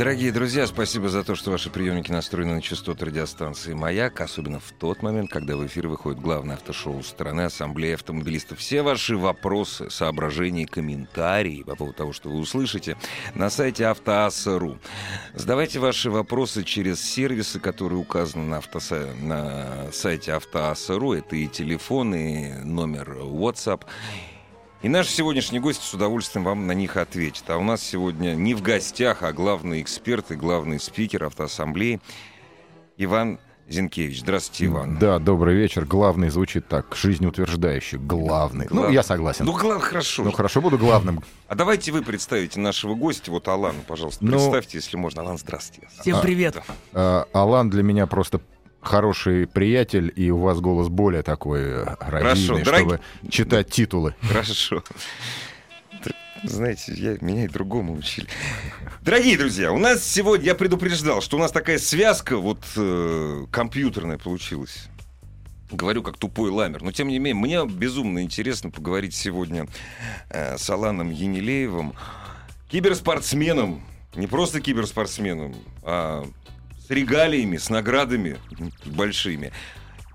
Дорогие друзья, спасибо за то, что ваши приемники настроены на частоту радиостанции «Маяк», особенно в тот момент, когда в эфир выходит главное автошоу страны Ассамблеи автомобилистов. Все ваши вопросы, соображения, комментарии по поводу того, что вы услышите, на сайте автоасса.ру. Задавайте ваши вопросы через сервисы, которые указаны на, автоса... на сайте автоасса.ру. Это и телефон, и номер WhatsApp. И наш сегодняшний гость с удовольствием вам на них ответит. А у нас сегодня не в гостях, а главный эксперт и главный спикер автоассамблеи Иван Зинкевич. Здравствуйте, Иван. Да, добрый вечер. Главный звучит так, жизнеутверждающий. Главный. Глав... Ну, я согласен. Ну, глав... хорошо. Ну, хорошо, буду главным. А давайте вы представите нашего гостя. Вот Алан, пожалуйста, Ну- представьте, если можно. Алан, здравствуйте. Всем привет. А, Алан для меня просто хороший приятель, и у вас голос более такой э, родийный, дорог- чтобы читать титулы. Хорошо. Знаете, я, меня и другому учили. Дорогие друзья, у нас сегодня, я предупреждал, что у нас такая связка вот э, компьютерная получилась. Говорю как тупой ламер. Но тем не менее, мне безумно интересно поговорить сегодня э, с Аланом Енилеевым, киберспортсменом. Не просто киберспортсменом, а с регалиями, с наградами большими.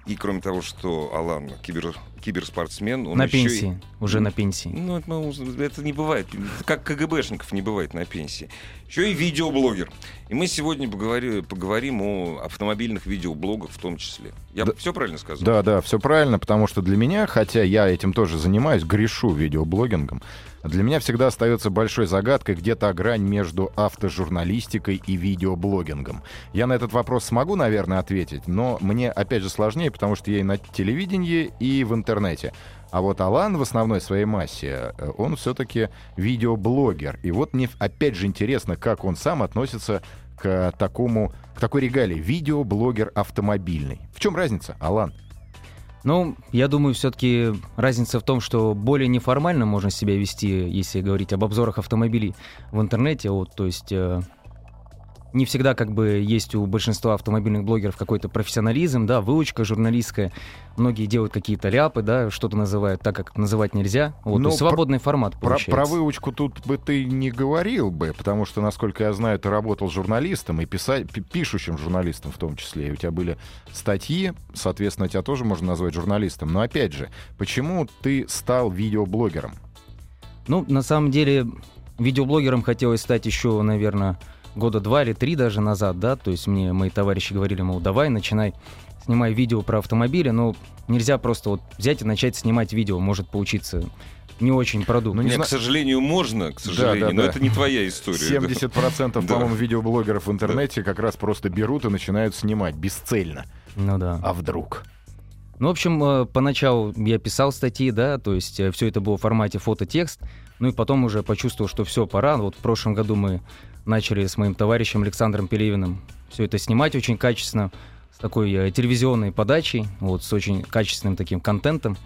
И кроме того, что Алан кибер, киберспортсмен, он на еще и- пенсии. Уже на пенсии. ну, это, это не бывает. Как КГБшников не бывает на пенсии. Еще и видеоблогер. И мы сегодня поговори- поговорим о автомобильных видеоблогах в том числе. Я Да. все правильно сказал? Да, да, все правильно, потому что для меня, хотя я этим тоже занимаюсь, грешу видеоблогингом, для меня всегда остается большой загадкой где-то грань между автожурналистикой и видеоблогингом. Я на этот вопрос смогу, наверное, ответить, но мне, опять же, сложнее, потому что я и на телевидении, и в интернете. А вот Алан в основной своей массе, э, он все-таки видеоблогер. И вот мне, опять же, интересно, как он сам относится к такому, к такой регалии. Видеоблогер автомобильный. В чем разница, Алан? Ну, я думаю, все-таки разница в том, что более неформально можно себя вести, если говорить об обзорах автомобилей в интернете. Вот, то есть э, не всегда как бы есть у большинства автомобильных блогеров какой-то профессионализм, да, выучка журналистская. Многие делают какие-то ляпы, да, что-то называют так, как называть нельзя. Вот, Ну, то есть про- свободный формат Про, получается. про выучку тут бы ты не говорил бы, потому что, насколько я знаю, ты работал журналистом и писа- пи- пишущим журналистом в том числе. И у тебя были статьи, соответственно, тебя тоже можно назвать журналистом. Но опять же, почему ты стал видеоблогером? Ну, на самом деле, видеоблогером хотелось стать еще, наверное, года два или три даже назад, да, то есть мне мои товарищи говорили, мол, давай, начинай, снимай видео про автомобили, но нельзя просто вот взять и начать снимать видео, может получиться не очень продукт. Ну, не Нет, зна- к сожалению, можно, к сожалению, да, но да. это не твоя история. 70%, Да. по-моему, видеоблогеров в интернете как раз просто берут и начинают снимать бесцельно. Ну да. А вдруг? Ну, в общем, э, поначалу я писал статьи, да, то есть все это было в формате фото-текст, ну и потом уже почувствовал, что все, пора. Вот в прошлом году мы начали с моим товарищем Александром Пелевиным все это снимать очень качественно, с такой э, телевизионной подачей, вот, с очень качественным таким контентом.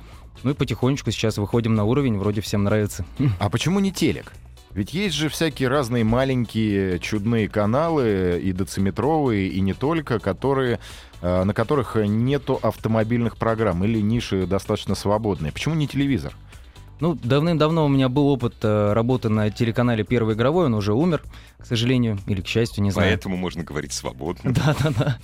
Ну и потихонечку сейчас выходим на уровень, вроде всем нравится. А почему не телек? Ведь есть же всякие разные маленькие чудные каналы, и дециметровые, и не только, которые, э, на которых нету автомобильных программ или ниши достаточно свободные. Почему не телевизор? Ну, давным-давно у меня был опыт э, работы на телеканале «Первый игровой», он уже умер, к сожалению, или к счастью, не знаю. Поэтому можно говорить свободно. Да, да, да.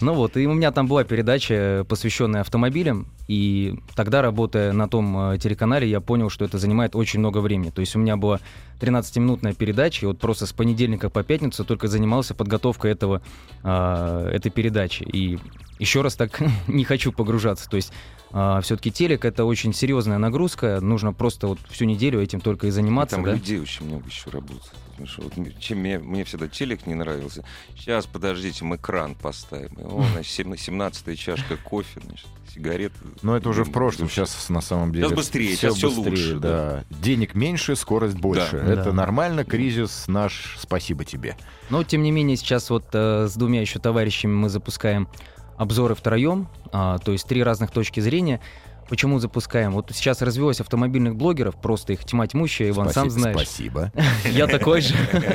Ну вот, и у меня там была передача, посвященная автомобилям, и тогда, работая на том э, телеканале, я понял, что это занимает очень много времени. То есть у меня была 13-минутная передача, и вот просто с понедельника по пятницу только занимался подготовкой этого, а, этой передачи. И еще раз так не хочу погружаться. То есть все-таки телек это очень серьезная нагрузка, нужно просто вот всю неделю этим только и заниматься. Там да? людей очень много еще работает. Вот чем мне, мне всегда телек не нравился. Сейчас, подождите, мы экран поставим. И, О, значит, 17 чашка кофе, значит, сигарет. Но это уже в прошлом, сейчас на самом деле... Сейчас быстрее, всё сейчас быстрее, лучше, Да. Денег меньше, скорость больше. Да. Это Да. нормально, кризис наш, спасибо тебе. Но, тем не менее, сейчас вот э, с двумя еще товарищами мы запускаем обзоры втроем, а, то есть три разных точки зрения. Почему запускаем? Вот сейчас развелось автомобильных блогеров, просто их тьма тьмущая, Иван, Спасибо, сам знаешь. Спасибо. Я такой же.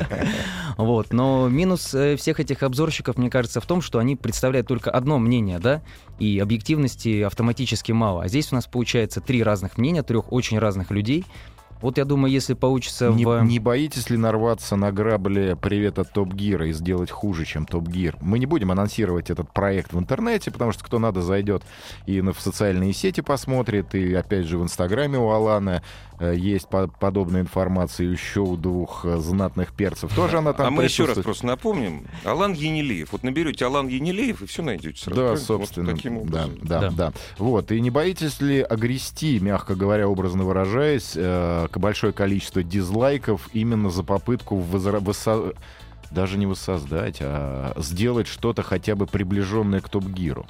Вот. Но минус э, всех этих обзорщиков, мне кажется, в том, что они представляют только одно мнение, да, и объективности автоматически мало. А здесь у нас получается три разных мнения, трех очень разных людей. Вот я думаю, если получится Не, в... не боитесь ли нарваться на грабли привет от Топ Гира и сделать хуже, чем Топ Гир? Мы не будем анонсировать этот проект в интернете, потому что кто надо зайдет и на- в социальные сети посмотрит, и опять же в Инстаграме у Алана есть по- подобная информация еще у двух э, знатных перцев. Тоже она там а мы еще раз просто напомним. Алан Енилеев. Вот наберете Алан Енилеев, и все найдете сразу. Да, правильно? Вот собственно. таким да, образом. да, Да. да, Вот. И не боитесь ли огрести, мягко говоря, образно выражаясь, э, к большое количество дизлайков именно за попытку возра- воссо- даже не воссоздать, а сделать что-то хотя бы приближенное к Топ-Гиру?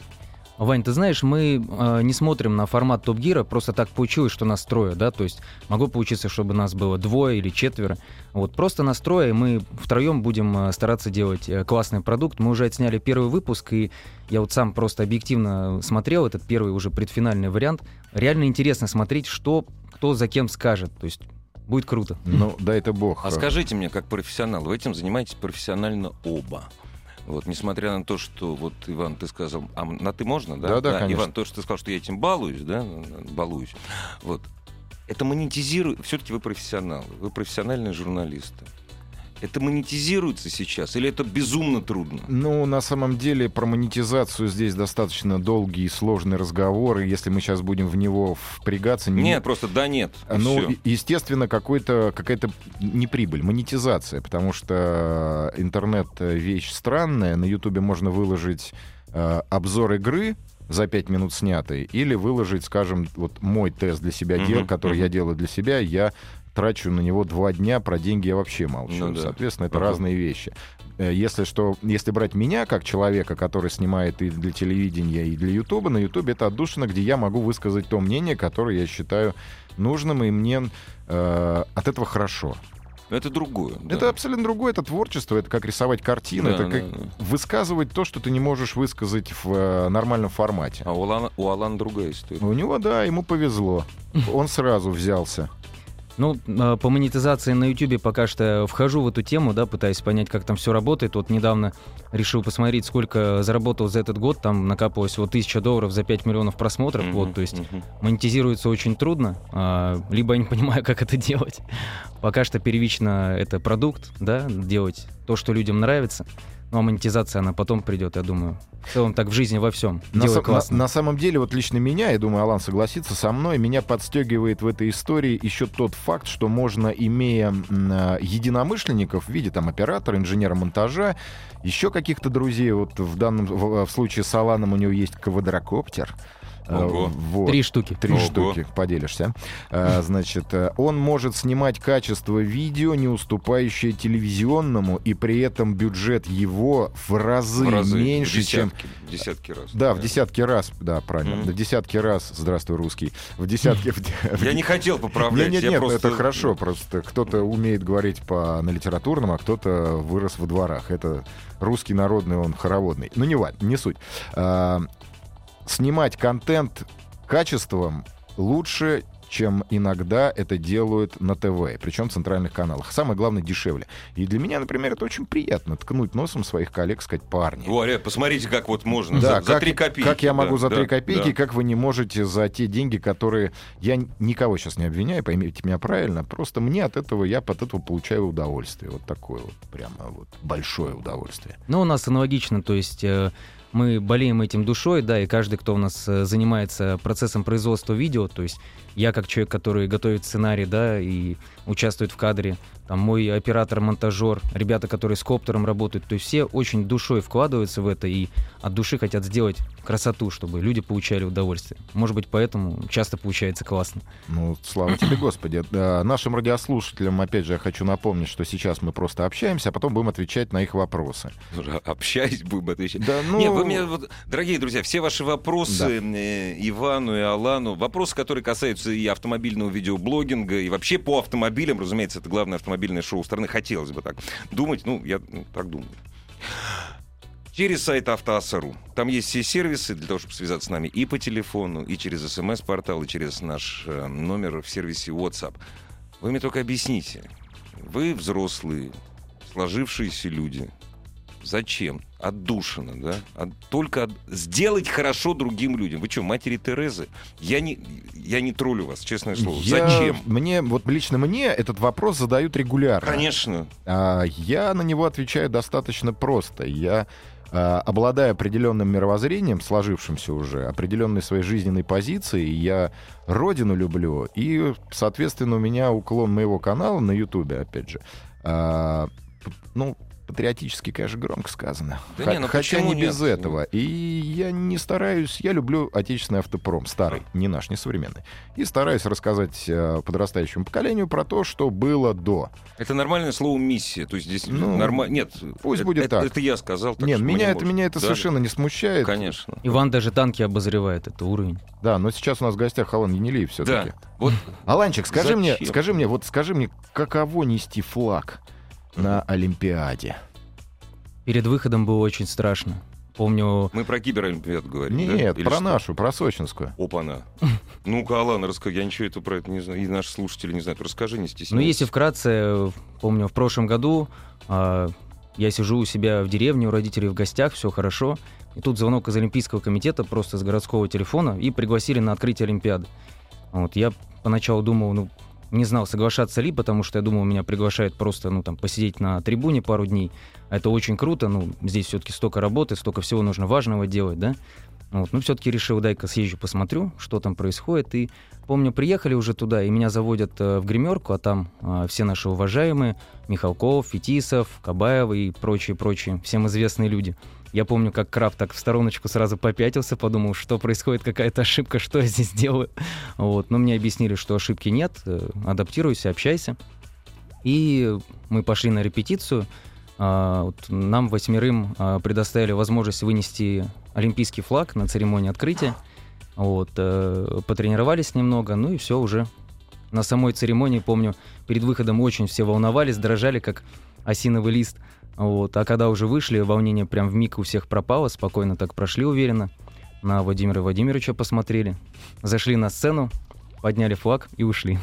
Вань, ты знаешь, мы э, не смотрим на формат Топ Гира, просто так получилось, что нас трое, да, то есть могло получиться, чтобы нас было двое или четверо. Вот просто нас трое, и мы втроем будем э, стараться делать э, классный продукт. Мы уже отсняли первый выпуск, и я вот сам просто объективно смотрел этот первый уже предфинальный вариант. Реально интересно смотреть, что кто за кем скажет, то есть будет круто. Ну, дай это бог. А скажите мне, как профессионал, вы этим занимаетесь профессионально оба. Вот, несмотря на то, что вот Иван, ты сказал, а на ты можно, да? Да-да, конечно. Иван, то, что ты сказал, что я этим балуюсь, да, балуюсь. Вот. Это монетизирует, все-таки вы профессионалы, вы профессиональные журналисты. Это монетизируется сейчас или это безумно трудно? Ну, на самом деле, про монетизацию здесь достаточно долгий и сложный разговор, и если мы сейчас будем в него впрягаться... не- Нет, просто да нет. Ну, всё. е- естественно, какой-то, какая-то не прибыль, монетизация, потому что интернет вещь странная. На Ютубе можно выложить э, обзор игры за 5 минут снятый, или выложить, скажем, вот мой тест для себя Мгм, дел, который мгм. я делаю для себя, я трачу на него два дня, про деньги я вообще молчу. Ну да. Соответственно, это Ага. разные вещи. Э, Если что, если брать меня как человека, который снимает и для телевидения, и для Ютуба, на Ютубе это отдушина, где я могу высказать то мнение, которое я считаю нужным, и мне э, от этого хорошо. Это другое. да. Это абсолютно другое, это творчество, это как рисовать картину, Да, это да, как да. высказывать то, что ты не можешь высказать в э, нормальном формате. А у Алана, у Алана другая история. У него, да, ему повезло. Он сразу взялся. Ну, э, по монетизации на YouTube пока что вхожу в эту тему, да, пытаюсь понять, как там все работает. Вот недавно решил посмотреть, сколько заработал за этот год. Там накапывалось вот тысяча долларов за 5 миллионов просмотров. Мгм, Вот, то есть мгм. монетизируется очень трудно, а, либо я не понимаю, как это делать. Пока что первично это продукт, да, делать то, что людям нравится. Ну, а монетизация, она потом придет, я думаю. В целом так в жизни во всем. На, на- на самом деле, вот лично меня, я думаю, Алан согласится со мной, меня подстегивает в этой истории еще тот факт, что можно, имея а, единомышленников в виде там оператора, инженера монтажа, еще каких-то друзей, вот в данном в, в случае с Аланом у него есть квадрокоптер. Э, Ого. вот. Три штуки. Три Ого. штуки, поделишься. А, значит, э, он может снимать качество видео, не уступающее телевизионному, и при этом бюджет его в разы, В разы, меньше, в чем... десятки, в десятки раз. Да, в десятки раз, да, правильно. Мгм. В десятки раз, здравствуй, русский. В десятки... Я не хотел поправлять. нет, нет, просто- это хорошо, просто кто-то умеет говорить по на литературном, а кто-то вырос во дворах. Это русский народный, он хороводный. Ну, не важно, не суть. Снимать контент качеством лучше, чем иногда это делают на ТВ, причем в центральных каналах. Самое главное, дешевле. И для меня, например, это очень приятно, ткнуть носом своих коллег, сказать, парни. Во, ребят, посмотрите, как вот можно. Да, за, три копейки. как я могу да, за да, три копейки, да. как вы не можете за те деньги, которые... Я никого сейчас не обвиняю, поймите меня правильно, просто мне от этого, я от этого получаю удовольствие. Вот такое вот, прямо вот большое удовольствие. Ну, у нас аналогично, то есть э, мы болеем этим душой, да, и каждый, кто у нас э, занимается процессом производства видео, то есть я как человек, который готовит сценарий, да, и участвует в кадре, там мой оператор, монтажер, ребята, которые с коптером работают, то есть все очень душой вкладываются в это и от души хотят сделать красоту, чтобы люди получали удовольствие. Может быть, поэтому часто получается классно. Ну, слава тебе, Господи. Да, Нашим радиослушателям, опять же, я хочу напомнить, что сейчас мы просто общаемся, а потом будем отвечать на их вопросы. Общаясь, будем отвечать. Да, ну... Не, вы мне, вот, дорогие друзья, все ваши вопросы э, Ивану и Алану, вопросы, которые касаются и автомобильного видеоблогинга, и вообще по автомобилям, разумеется, это главное автомобильное шоу страны, хотелось бы так думать, ну, я ну, так думаю. Через сайт автоаса.ру. Там есть все сервисы для того, чтобы связаться с нами и по телефону, и через смс-портал, и через наш э, номер в сервисе WhatsApp. Вы мне только объясните. Вы взрослые, сложившиеся люди. Зачем? Отдушина, да? От- только от- сделать хорошо другим людям. Вы что, матери Терезы? Я не, я не троллю вас, честное слово. Я- Зачем? Мне, вот лично мне этот вопрос задают регулярно. Конечно. А, я на него отвечаю достаточно просто. Я а, обладаю определенным мировоззрением, сложившимся уже, определенной своей жизненной позицией, я родину люблю, и, соответственно, у меня уклон моего канала на Ютубе, опять же, а, ну, патриотически, конечно, громко сказано. Да Х- не, ну Хотя не без нет? этого. И я не стараюсь, я люблю отечественный автопром, старый, не наш, не современный. И стараюсь рассказать э, подрастающему поколению про то, что было до. Это нормальное слово миссия. То есть здесь Ну, нормально. Нет, пусть это, будет это, так. это я сказал. Так Нет, меня не это, меня это Да? совершенно не смущает. Конечно. Иван даже танки обозревает, это уровень. Да, но сейчас у нас в гостях Алан Енилеев все-таки. Да. Вот Аланчик, скажи мне, Зачем? скажи мне, вот скажи мне, каково нести флаг на Олимпиаде? Перед выходом было очень страшно. Помню, мы про киберолимпиаду говорим. да? Нет, Или про что? нашу, про сочинскую. Опа-на. Ну-ка, Алан, расскажи. Я ничего это про это не знаю. И наши слушатели не знают. Расскажи, не стесняйся. Ну, если вкратце, э, помню, в прошлом году а, я сижу у себя в деревне, у родителей в гостях, все хорошо. И тут звонок из Олимпийского комитета просто с городского телефона и пригласили на открытие Олимпиады. Вот, я поначалу думал, ну, не знал, соглашаться ли, потому что я думал, меня приглашают просто, ну, там, посидеть на трибуне пару дней. Это очень круто, ну, здесь все-таки столько работы, столько всего нужно важного делать, да. Вот, ну, все-таки решил, дай-ка съезжу, посмотрю, что там происходит. И помню, приехали уже туда, и меня заводят э, в гримерку, а там э, все наши уважаемые, Михалков, Фетисов, Кабаева и прочие-прочие, всем известные люди. Я помню, как Крафт так в стороночку сразу попятился, подумал, что происходит, какая-то ошибка, что я здесь делаю. Вот. Но мне объяснили, что ошибки нет, э, адаптируйся, общайся. И мы пошли на репетицию. А, нам восьмерым а, предоставили возможность вынести олимпийский флаг на церемонии открытия. Вот, э, потренировались немного, ну и все уже. На самой церемонии, помню, перед выходом очень все волновались, дрожали, как осиновый лист. Вот. А когда уже вышли, волнение прям в миг у всех пропало, спокойно так прошли уверенно. На Владимира Владимировича посмотрели. Зашли на сцену, подняли флаг и ушли.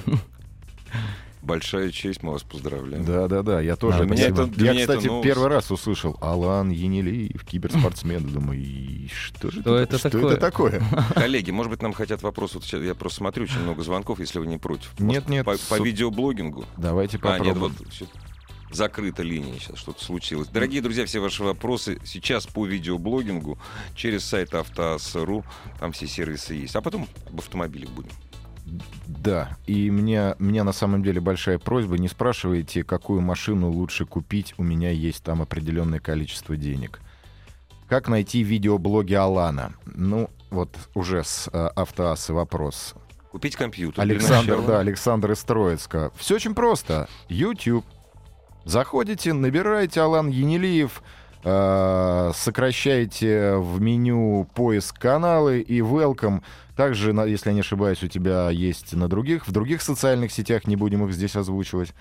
Большая честь, мы вас поздравляем. Да, да, да, я тоже. Да, это меня это- я, меня это кстати, новость. первый раз услышал Алан Енилеев, киберспортсмен. Думаю, и что же Что это что такое? это такое? Коллеги, может быть, нам хотят вопрос. Вот сейчас я просто смотрю, очень много звонков, если вы не против. Нет, Может, нет, По, по су- видеоблогингу. Давайте А, нет, попробуем. вот закрыта линия, сейчас что-то случилось. Дорогие друзья, все ваши вопросы сейчас по видеоблогингу через сайт автоас.ру, там все сервисы есть. А потом об автомобилях будем. Да, и мне, мне на самом деле большая просьба, не спрашивайте, какую машину лучше купить, у меня есть там определенное количество денег. Как найти видеоблоги Алана? Ну, вот уже с э, автоассы вопрос. Купить компьютер. Александр, да, Александр из Троицка. Все очень просто. YouTube. Заходите, набираете Алан Енилеев, э, сокращаете в меню поиск каналы и welcome. Также, если я не ошибаюсь, у тебя есть на других, в других социальных сетях, не будем их здесь озвучивать.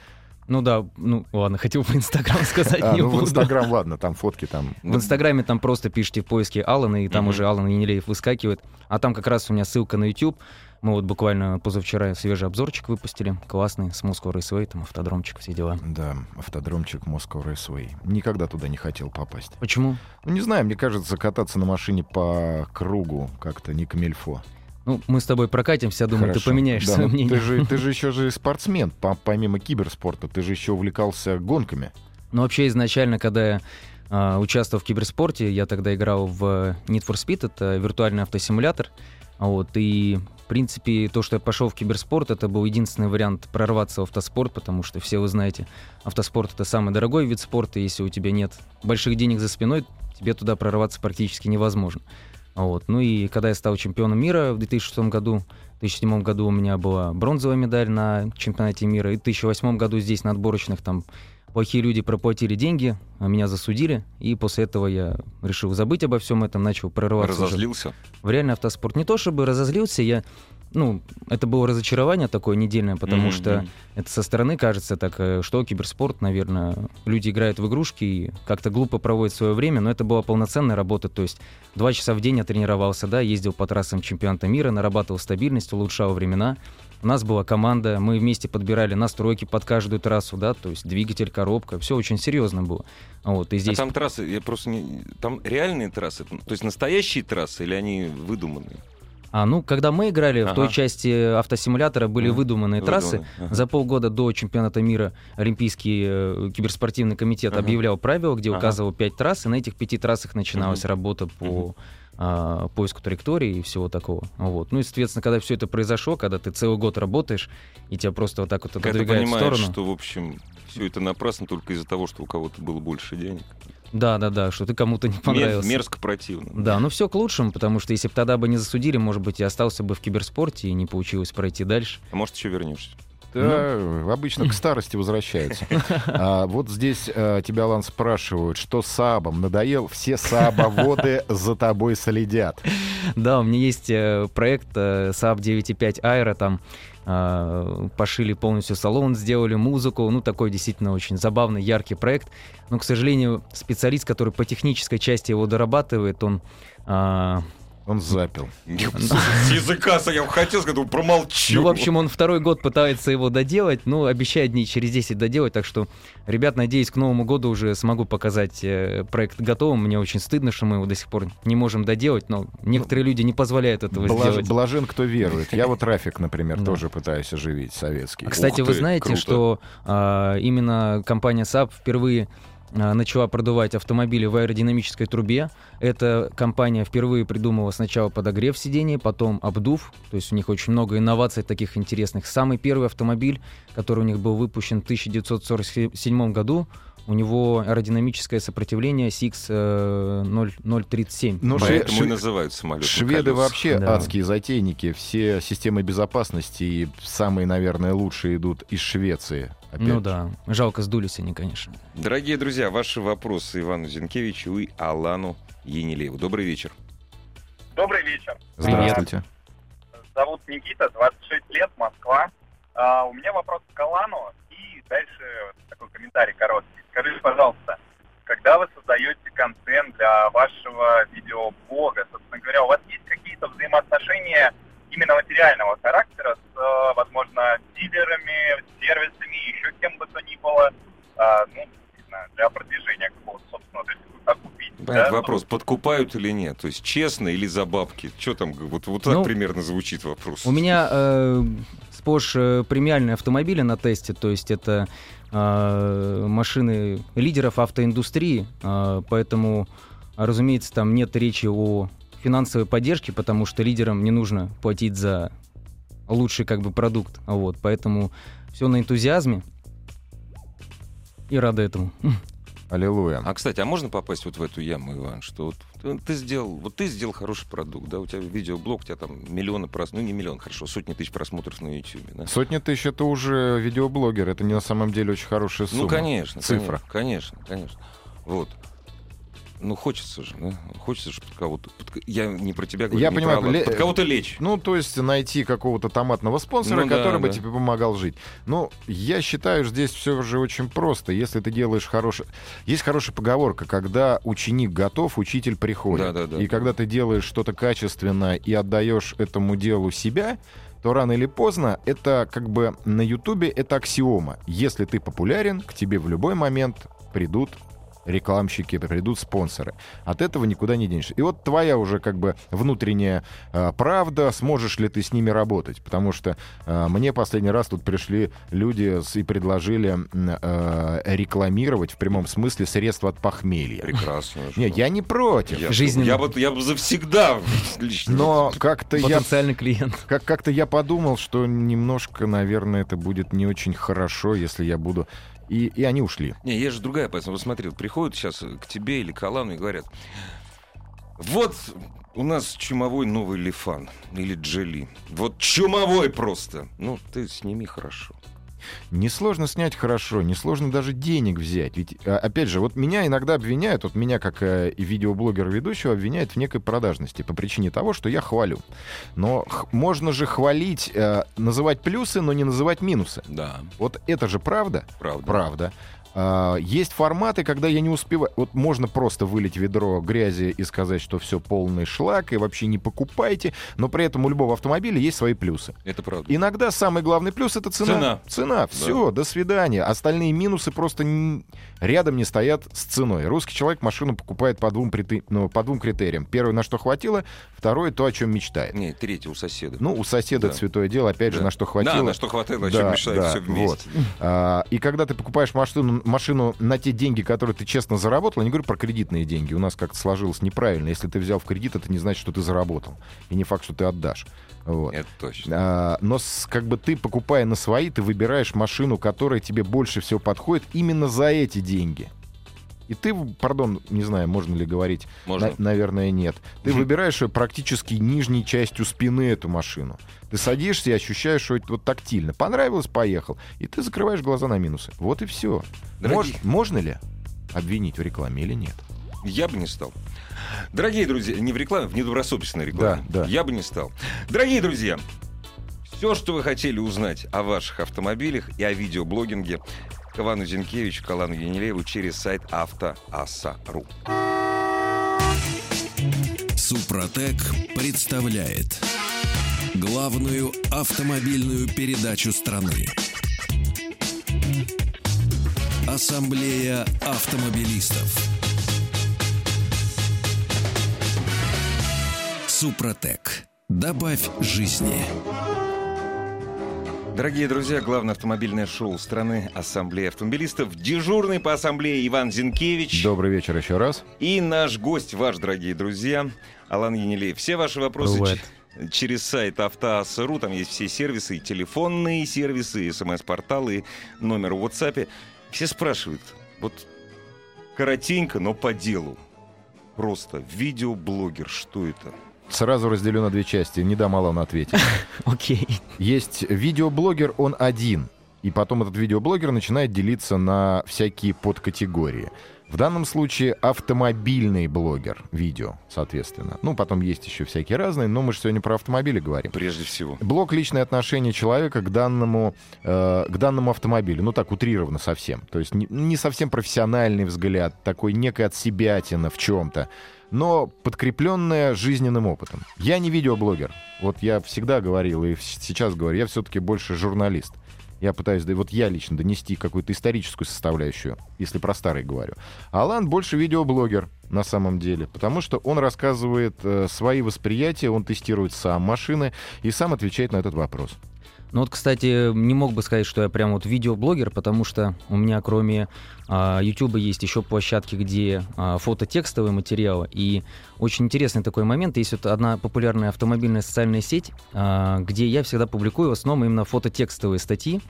Ну да, ну ладно, хотел про Инстаграм сказать, А, не ну в буду. Инстаграм, ладно, там фотки там. В Инстаграме там просто пишите в поиске Алана, и там Мгм. уже Алан Енилеев выскакивает. А там как раз у меня ссылка на YouTube. Мы вот буквально позавчера свежий обзорчик выпустили. Классный, с Moscow Raceway, там автодромчик, все дела. Да, автодромчик Moscow Raceway. Никогда туда не хотел попасть. Почему? Ну, не знаю, мне кажется, кататься на машине по кругу как-то не камельфо. Ну, мы с тобой прокатимся, думаю, ты Хорошо. поменяешь Да, свое ну, мнение. Ты же, ты же еще же спортсмен, по- помимо киберспорта, ты же еще увлекался гонками. Ну, вообще, изначально, когда я а, участвовал в киберспорте, я тогда играл в Need for Speed, это виртуальный автосимулятор. Вот, и, принципе, то, что я пошел в киберспорт, это был единственный вариант прорваться в автоспорт, потому что все вы знаете, автоспорт — это самый дорогой вид спорта, если у тебя нет больших денег за спиной, тебе туда прорваться практически невозможно. Вот. Ну и когда я стал чемпионом мира в 2006 году, в 2007 году у меня была бронзовая медаль на чемпионате мира, и в 2008 году здесь на отборочных там плохие люди проплатили деньги, а меня засудили, и после этого я решил забыть обо всем этом, начал прорываться уже Разозлился. в реальный автоспорт. Не то чтобы разозлился, я ну, это было разочарование такое недельное, потому Мгм, что это со стороны кажется так, э, что киберспорт, наверное, люди играют в игрушки и как-то глупо проводят свое время, но это была полноценная работа, то есть два часа в день я тренировался, да, ездил по трассам чемпионата мира, нарабатывал стабильность, улучшал времена. У нас была команда, мы вместе подбирали настройки под каждую трассу, да, то есть двигатель, коробка, все очень серьезно было. Вот, и А здесь там трассы, я просто не... Там реальные трассы? То есть настоящие трассы или они выдуманные? А, ну, когда мы играли, в той Ага. части автосимулятора были Мгм. выдуманные трассы. Ага. За полгода до чемпионата мира Олимпийский э, киберспортивный комитет Ага. объявлял правила, где Ага. указывал пять трасс, и на этих пяти трассах начиналась Мгм. работа по а, поиску траектории и всего такого. Вот. Ну и, соответственно, когда все это произошло, когда ты целый год работаешь, и тебя просто вот так вот Когда ты отодвигают в сторону. что, в общем, все это напрасно только из-за того, что у кого-то было больше денег. Да, да, да, что ты кому-то не Мер- понравился. мерзко противно. Да, ну все к лучшему, потому что если бы тогда бы не засудили, может быть, я остался бы в киберспорте и не получилось пройти дальше. А может, еще вернешься? Да, обычно к старости возвращаются. А, вот здесь э, тебя, Лан, спрашивают, что с Сабом? Надоел? Все Сабоводы за тобой следят. Да, у меня есть э, проект э, Saab 9.5 Aero, там пошили полностью салон, сделали музыку, ну такой действительно очень забавный, яркий проект. Но, к сожалению, специалист, который по технической части его дорабатывает, он а, Он запил. С языка я хотел сказать, промолчу. Ну, в общем, он второй год пытается его доделать, ну, обещает дней через 10 доделать, так что, ребят, надеюсь, к Новому году уже смогу показать э, проект готовым. Мне очень стыдно, что мы его до сих пор не можем доделать, но некоторые люди не позволяют этого Блаж- сделать. Блажен, кто верует. Я вот трафик, например, тоже пытаюсь оживить советский. А, Кстати, вы знаете, что а, именно компания SAP впервые начала продувать автомобили в аэродинамической трубе. Эта компания впервые придумала сначала подогрев сидений, потом обдув. То есть у них очень много инноваций таких интересных. Самый первый автомобиль, который у них был выпущен в 1947 году, у него аэродинамическое сопротивление SIX э, 0- 037. Ну, шве- Поэтому и шве- называют самолет. Шведы вообще Да. адские затейники. Все системы безопасности и самые, наверное, лучшие идут из Швеции. Опять Ну же. да, жалко сдулись они, конечно. Дорогие друзья, ваши вопросы Ивану Зинкевичу и Алану Енилееву. Добрый вечер. Добрый вечер. Здравствуйте. Зовут Никита, 26 лет, Москва. А, у меня вопрос к Алану и дальше такой комментарий короткий. Скажите, пожалуйста, когда вы создаете контент для вашего видеоблога, собственно говоря, у вас есть какие-то взаимоотношения именно материального характера с, э, возможно, дилерами, сервисами, еще кем бы то ни было, а, ну, не знаю, для продвижения какого-то собственного, то есть окупить. Понятно, да? вопрос, подкупают или нет? То есть честно или за бабки? Что там, вот, вот так Ну, примерно звучит вопрос. У меня э, сплошь премиальные автомобили на тесте, то есть это машины лидеров автоиндустрии, э, поэтому, разумеется, там нет речи о финансовой поддержке, потому что лидерам не нужно платить за лучший как бы продукт, вот, поэтому все на энтузиазме и рада этому. Аллилуйя. А, кстати, а можно попасть вот в эту яму, Иван, что вот ты- ты сделал, вот ты сделал хороший продукт, да, у тебя видеоблог, у тебя там миллионы прос, ну не миллион, хорошо, сотни тысяч просмотров на YouTube, да? Сотни тысяч это уже видеоблогер. Это не на самом деле очень хорошая сумма. Ну, конечно, Цифра. Конечно, конечно, конечно. Вот. Ну, хочется же, да? Хочется же под кого-то... под- Я не про тебя говорю, Я не понимаю, про ле- под кого-то лечь. Ну, то есть найти какого-то томатного спонсора, Ну да, который бы да. тебе помогал жить. Ну, я считаю, здесь все же очень просто. Если ты делаешь хороший... Есть хорошая поговорка, когда ученик готов, учитель приходит. Да-да-да. И когда ты делаешь что-то качественно и отдаешь этому делу себя, то рано или поздно это как бы на Ютубе это аксиома. Если ты популярен, к тебе в любой момент придут рекламщики, придут спонсоры. От этого никуда не денешься. И вот твоя уже как бы внутренняя э, правда, сможешь ли ты с ними работать. Потому что э, мне последний раз тут пришли люди с- и предложили э, рекламировать в прямом смысле средства от похмелья. Прекрасно. Не, что? я не против. Я, Жизненно. я бы, я бы завсегда лично. Но как-то я Потенциальный клиент. как- как-то я подумал, что немножко, наверное, это будет не очень хорошо, если я буду... И, и они ушли. Не, есть же другая. Вот смотри, приходят сейчас к тебе или к Алану и говорят, вот у нас чумовой новый Лифан или Джели. Вот чумовой просто. Ну, ты сними хорошо. Несложно снять хорошо, несложно даже денег взять. Ведь, а, опять же, вот меня иногда обвиняют, вот меня как э, видеоблогера-ведущего обвиняют в некой продажности по причине того, что я хвалю. Но х- можно же хвалить, э, называть плюсы, но не называть минусы. Да, Вот это же правда? правда. Правда. А, есть форматы, когда я не успеваю. Вот можно просто вылить ведро грязи и сказать, что все полный шлак и вообще не покупайте, но при этом у любого автомобиля есть свои плюсы. Это правда. Иногда самый главный плюс это цена. Цена. Цена. Все, до свидания. Остальные минусы просто н- рядом не стоят с ценой. Русский человек машину покупает по двум, прите- ну, по двум критериям. Первое, на что хватило, второе, то, о чем мечтает. Не, третий у соседа. Ну, у соседа Да. святое дело, опять же, Да. на что хватило. Да, на что хватило, о чем Да, мечтают да, все вместе. А, и когда ты покупаешь машину, машину на те деньги, которые ты честно заработал, я не говорю про кредитные деньги, у нас как-то сложилось неправильно. Если ты взял в кредит, это не значит, что ты заработал. И не факт, что ты отдашь. Вот. Это точно. А, но с- как бы ты, покупая на свои, ты выбираешь машину, которая тебе больше всего подходит именно за эти деньги. И ты, пардон, не знаю, можно ли говорить, Можно. на- наверное, нет. Ты выбираешь практически нижней частью спины эту машину. Ты садишься и ощущаешь, что это вот тактильно. Понравилось, поехал. И ты закрываешь глаза на минусы. Вот и все. Дорогие- можно ли обвинить в рекламе или нет? Я бы не стал. Дорогие друзья, не в рекламе, в недобросовестной рекламе. Да, да. Я бы не стал. Дорогие друзья, все, что вы хотели узнать о ваших автомобилях и о видеоблогинге, к Ивану Зинкевичу, к Алану Янилееву через сайт автоаса.ру. Супротек представляет главную автомобильную передачу страны. Ассамблея автомобилистов. Супротек. Добавь жизни. Дорогие друзья, главное автомобильное шоу страны Ассамблея автомобилистов. Дежурный по ассамблее Иван Зинкевич. Добрый вечер еще раз. И наш гость, ваш, дорогие друзья, Алан Енилеев. Все ваши вопросы Бывает. через сайт автоаса.ру. Там есть все сервисы, и телефонные сервисы, и смс-порталы, и номер в WhatsApp. Все спрашивают, вот коротенько, но по делу. Просто видеоблогер, что это? Сразу разделю на две части. Не дам Алану ответить. Окей. Есть видеоблогер, он один. И потом этот видеоблогер начинает делиться на всякие подкатегории. В данном случае автомобильный блогер, видео, соответственно. Ну, потом есть еще всякие разные, но мы же сегодня про автомобили говорим. Прежде всего. Блок личное отношение человека к данному, э, к данному автомобилю. Ну так, утрированно совсем. То есть не, не совсем профессиональный взгляд, такой некая отсебятина в чем-то, но подкрепленная жизненным опытом. Я не видеоблогер. Вот я всегда говорил и сейчас говорю, я все-таки больше журналист. Я пытаюсь, да, вот я лично донести какую-то историческую составляющую, если про старый говорю. Алан больше видеоблогер на самом деле, потому что он рассказывает э, свои восприятия, он тестирует сам машины и сам отвечает на этот вопрос. Ну вот, кстати, не мог бы сказать, что я прям вот видеоблогер, потому что у меня кроме а, YouTube есть еще площадки, где а, фототекстовые материалы. И очень интересный такой момент. Есть вот одна популярная автомобильная социальная сеть, а, где я всегда публикую в основном именно фототекстовые статьи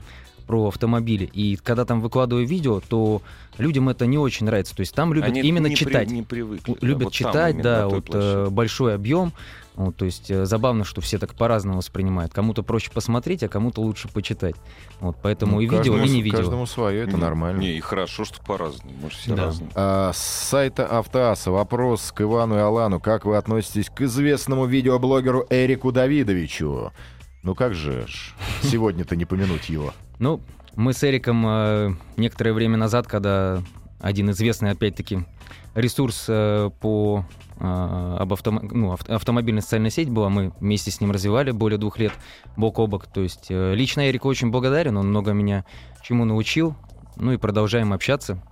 про автомобили. И когда там выкладываю видео, то людям это не очень нравится. То есть там любят Они именно не при- читать. не привыкли. да, любят вот там читать, да, вот площадке. большой объем. Вот, то есть э, забавно, что все так по-разному воспринимают. Кому-то проще посмотреть, а кому-то лучше почитать. Вот, поэтому Ну, и видео, каждому и не видео. Каждому свое, это Не, нормально. Не, и хорошо, что по-разному. Мы все Да. разные. А, с сайта Автоаса вопрос к Ивану и Алану. Как вы относитесь к известному видеоблогеру Эрику Давидовичу? Ну как же ж, сегодня-то не помянуть его. Ну, мы с Эриком э, некоторое время назад, когда один известный, опять-таки, ресурс э, по э, об автомо- ну, авто- автомобильной социальной сеть была, мы вместе с ним развивали более двух лет бок о бок. То есть э, лично Эрику очень благодарен, он много меня чему научил. Ну и продолжаем общаться,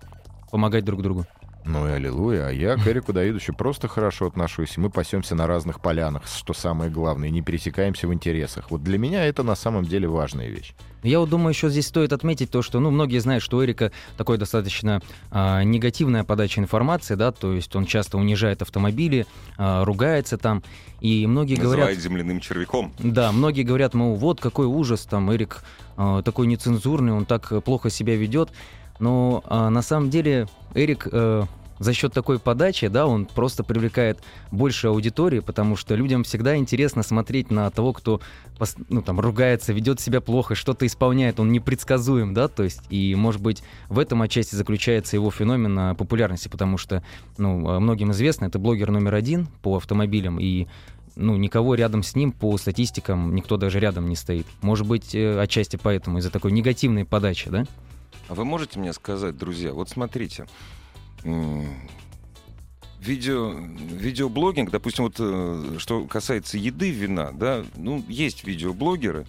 помогать друг другу. Ну и аллилуйя. А я к Эрику Давидовичу просто хорошо отношусь. Мы пасемся на разных полянах, что самое главное, не пересекаемся в интересах. Вот для меня это на самом деле важная вещь. Я вот думаю, еще здесь стоит отметить то, что, ну, многие знают, что у Эрика такой достаточно а, негативная подача информации, да, то есть он часто унижает автомобили, а, ругается там, и многие Называет говорят... земляным червяком. Да, многие говорят, мол, вот какой ужас, там, Эрик а, такой нецензурный, он так э, плохо себя ведет, но а, на самом деле Эрик э, за счет такой подачи, да, он просто привлекает больше аудитории, потому что людям всегда интересно смотреть на того, кто ну, там, ругается, ведет себя плохо, что-то исполняет, он непредсказуем, да, то есть, и, может быть, в этом отчасти заключается его феномен а, популярности, потому что, ну, а, многим известно, это блогер номер один по автомобилям, и ну, никого рядом с ним по статистикам никто даже рядом не стоит. Может быть, э, отчасти поэтому, из-за такой негативной подачи, да? А вы можете мне сказать, друзья, вот смотрите, видео, видеоблогинг, допустим, вот э, что касается еды, вина, да, ну, есть видеоблогеры,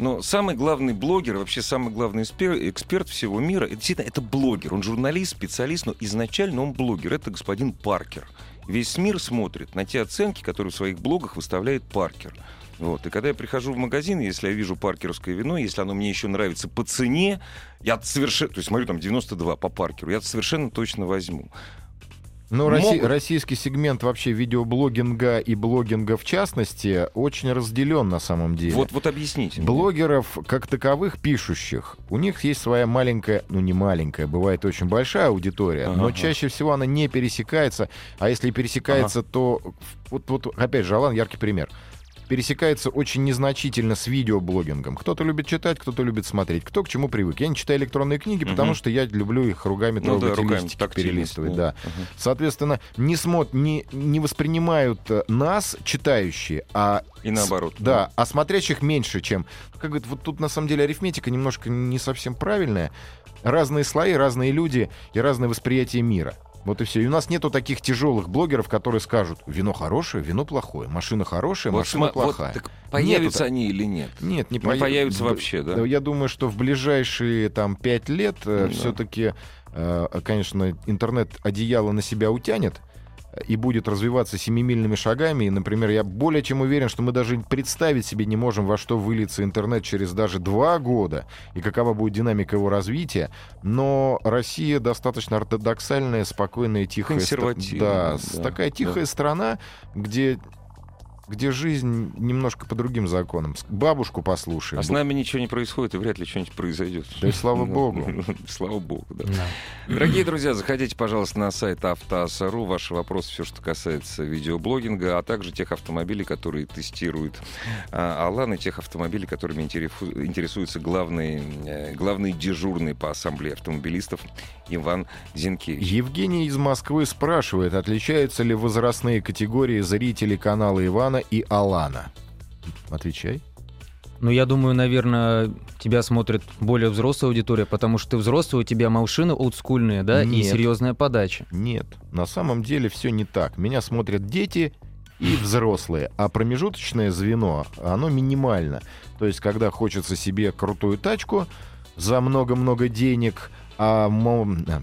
но самый главный блогер, вообще самый главный эксперт всего мира, это действительно это блогер. Он журналист, специалист, но изначально он блогер. Это господин Паркер. Весь мир смотрит на те оценки, которые в своих блогах выставляет Паркер. Вот. И когда я прихожу в магазин, если я вижу паркеровское вино, если оно мне еще нравится по цене, я совершенно, то есть смотрю, там 92 по паркеру, я совершенно точно возьму. Ну, Могут... российский сегмент вообще видеоблогинга и блогинга в частности очень разделен на самом деле. Вот, вот объясните. Блогеров, как таковых, пишущих, у них есть своя маленькая, ну не маленькая, бывает очень большая аудитория, ага. но чаще всего она не пересекается, а если пересекается, ага. то вот, вот опять же, Алан яркий пример пересекается очень незначительно с видеоблогингом. Кто-то любит читать, кто-то любит смотреть. Кто к чему привык. Я не читаю электронные книги, угу. потому что я люблю их ругами ну, трогать да, и листики перелистывать. Да. Угу. Соответственно, не, смот, не, не воспринимают э, нас, читающие, а... И наоборот. С, да, а смотрящих меньше, чем... Как говорит, вот тут на самом деле арифметика немножко не совсем правильная. Разные слои, разные люди и разное восприятие мира. Вот и все. И у нас нету таких тяжелых блогеров, которые скажут, вино хорошее, вино плохое, машина хорошая, вот машина см- плохая. Вот, так появятся нету, они или нет? Нет, не, не появ... появятся вообще, да? Я думаю, что в ближайшие там пять лет э, да. все-таки, э, конечно, интернет одеяло на себя утянет, и будет развиваться семимильными шагами. И, например, я более чем уверен, что мы даже представить себе не можем, во что выльется интернет через даже два года и какова будет динамика его развития. Но Россия достаточно ортодоксальная, спокойная, тихая. Консервативная. Да, да, такая тихая да. страна, где где жизнь немножко по другим законам. Бабушку послушаем. А с нами ничего не происходит, и вряд ли что-нибудь произойдет. Да и слава богу. Слава богу, да. Дорогие друзья, заходите, пожалуйста, на сайт Автоаса.ру. Ваши вопросы, все, что касается видеоблогинга, а также тех автомобилей, которые тестирует а, Алан, и тех автомобилей, которыми интересуется главный, э, главный дежурный по ассамблее автомобилистов Иван Зинкевич. Евгений из Москвы спрашивает, отличаются ли возрастные категории зрителей канала Ивана и Алана? Отвечай. Ну, я думаю, наверное, тебя смотрит более взрослая аудитория, потому что ты взрослый, у тебя машины олдскульные, да, Нет. и серьезная подача. Нет, на самом деле все не так. Меня смотрят дети и взрослые, а промежуточное звено, оно минимально. То есть, когда хочется себе крутую тачку за много-много денег, а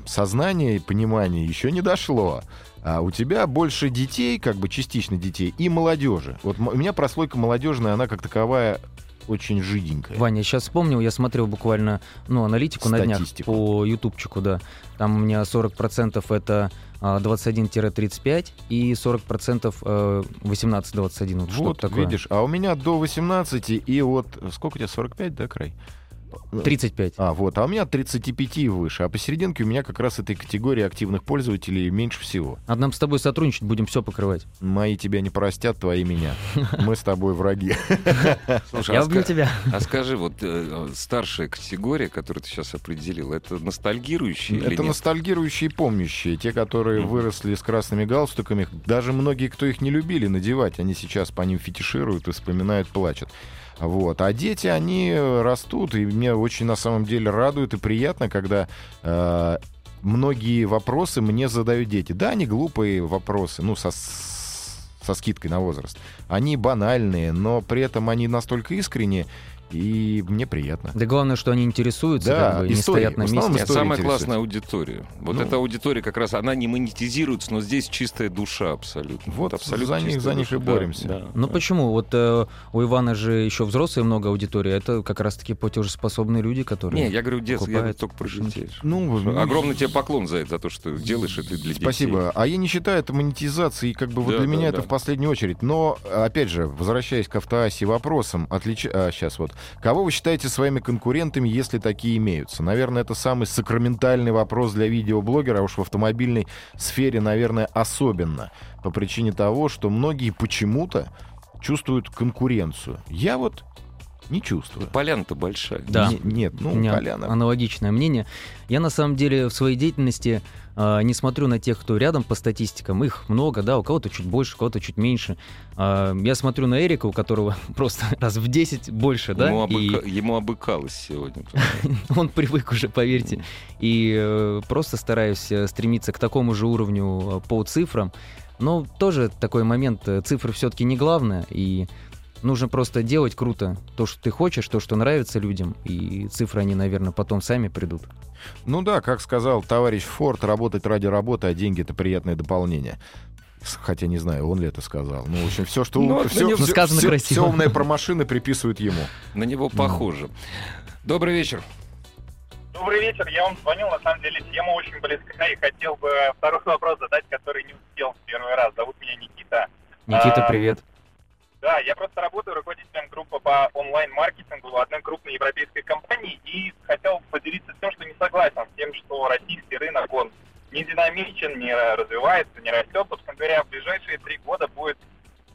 сознание и понимание еще не дошло. А у тебя больше детей, как бы частично детей, и молодежи. Вот у меня прослойка молодежная, она как таковая очень жиденькая. Ваня, сейчас вспомнил, я смотрел буквально ну, аналитику Статистику. на днях по ютубчику, да. Там у меня 40% это 21-35 а, и 40% 18-21. Вот, вот такое. видишь, а у меня до 18 и вот сколько у тебя, 45, да, край? 35. А, вот. А у меня 35 и выше. А посерединке у меня как раз этой категории активных пользователей меньше всего. А нам с тобой сотрудничать, будем все покрывать. Мои тебя не простят, твои меня. Мы с тобой враги. Слушай, Я а убью тебя. А скажи, вот э, старшая категория, которую ты сейчас определил, это ностальгирующие Это ностальгирующие помнящие. Те, которые выросли с красными галстуками. Даже многие, кто их не любили надевать, они сейчас по ним фетишируют и вспоминают, плачут. Вот. А дети, они растут, и мне очень на самом деле радует и приятно, когда э, многие вопросы мне задают дети. Да, они глупые вопросы, ну, со, со скидкой на возраст. Они банальные, но при этом они настолько искренние, и мне приятно. Да главное, что они интересуются, да, как бы, не стоят на месте. Самая классная аудитория. Вот ну, эта аудитория как раз, она не монетизируется, но здесь чистая душа абсолютно. Вот, абсолютно за них, за них и боремся. Да, ну да. почему? Вот э, у Ивана же еще взрослые много аудитории. Это как раз-таки платежеспособные люди, которые Не, я говорю, детство, я только про детей. Ну, ну, Огромный тебе поклон за это, за то, что делаешь это для детей. Спасибо. А я не считаю это монетизацией, как бы вот да, для да, меня да. это в последнюю очередь. Но, опять же, возвращаясь к автоасе вопросам, отлич... а, сейчас вот, Кого вы считаете своими конкурентами, если такие имеются? Наверное, это самый сакраментальный вопрос для видеоблогера, а уж в автомобильной сфере, наверное, особенно. По причине того, что многие почему-то чувствуют конкуренцию. Я вот не чувствую. Поляна-то большая. Да. Не- нет, ну, У меня поляна. аналогичное мнение. Я на самом деле в своей деятельности э, не смотрю на тех, кто рядом по статистикам. Их много, да, у кого-то чуть больше, у кого-то чуть меньше. А, я смотрю на Эрика, у которого просто раз в 10 больше, да, Ему, и обыка- ему обыкалось сегодня. он привык уже, поверьте. И э, просто стараюсь э, стремиться к такому же уровню э, по цифрам. Но тоже такой момент, э, цифры все-таки не главное, и нужно просто делать круто то, что ты хочешь, то, что нравится людям, и цифры, они, наверное, потом сами придут. Ну да, как сказал товарищ Форд, работать ради работы, а деньги — это приятное дополнение. Хотя не знаю, он ли это сказал. Ну, в общем, все, что Ну, ум- это всё- не- всё- сказано всё- красиво. всё умное про машины приписывают ему. На него похоже. Добрый вечер. Добрый вечер, я вам звонил, на самом деле тема очень близка и хотел бы второй вопрос задать, который не успел в первый раз. Зовут меня Никита. Никита, А, привет. Да, я просто работаю руководителем группы по онлайн-маркетингу одной крупной европейской компании и хотел поделиться тем, что не согласен с тем, что российский рынок, он не динамичен, не развивается, не растет. Собственно говоря, в ближайшие три года будет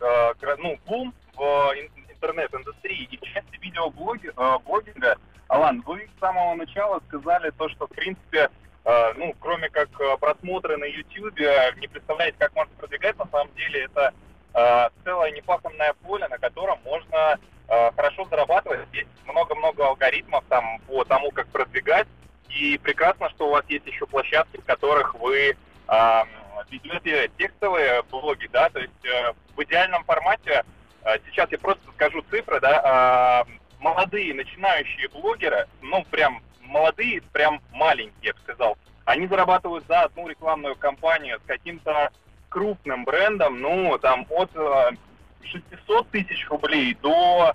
э, ну, бум в ин- интернет-индустрии и в части видеоблогинга. Алан, вы с самого начала сказали то, что, в принципе, э, ну, кроме как э, просмотры на YouTube, не представляете, как можно продвигать. На самом деле это э, целое непаханное поле, на котором можно э, хорошо зарабатывать. Есть много-много алгоритмов там по тому, как продвигать. И прекрасно, что у вас есть еще площадки, в которых вы э, ведете текстовые блоги, да, то есть э, в идеальном формате, э, сейчас я просто скажу цифры, да, э, молодые начинающие блогеры, ну прям молодые, прям маленькие, я бы сказал, они зарабатывают за одну рекламную кампанию с каким-то крупным брендом, ну, там, от э, 600 тысяч рублей до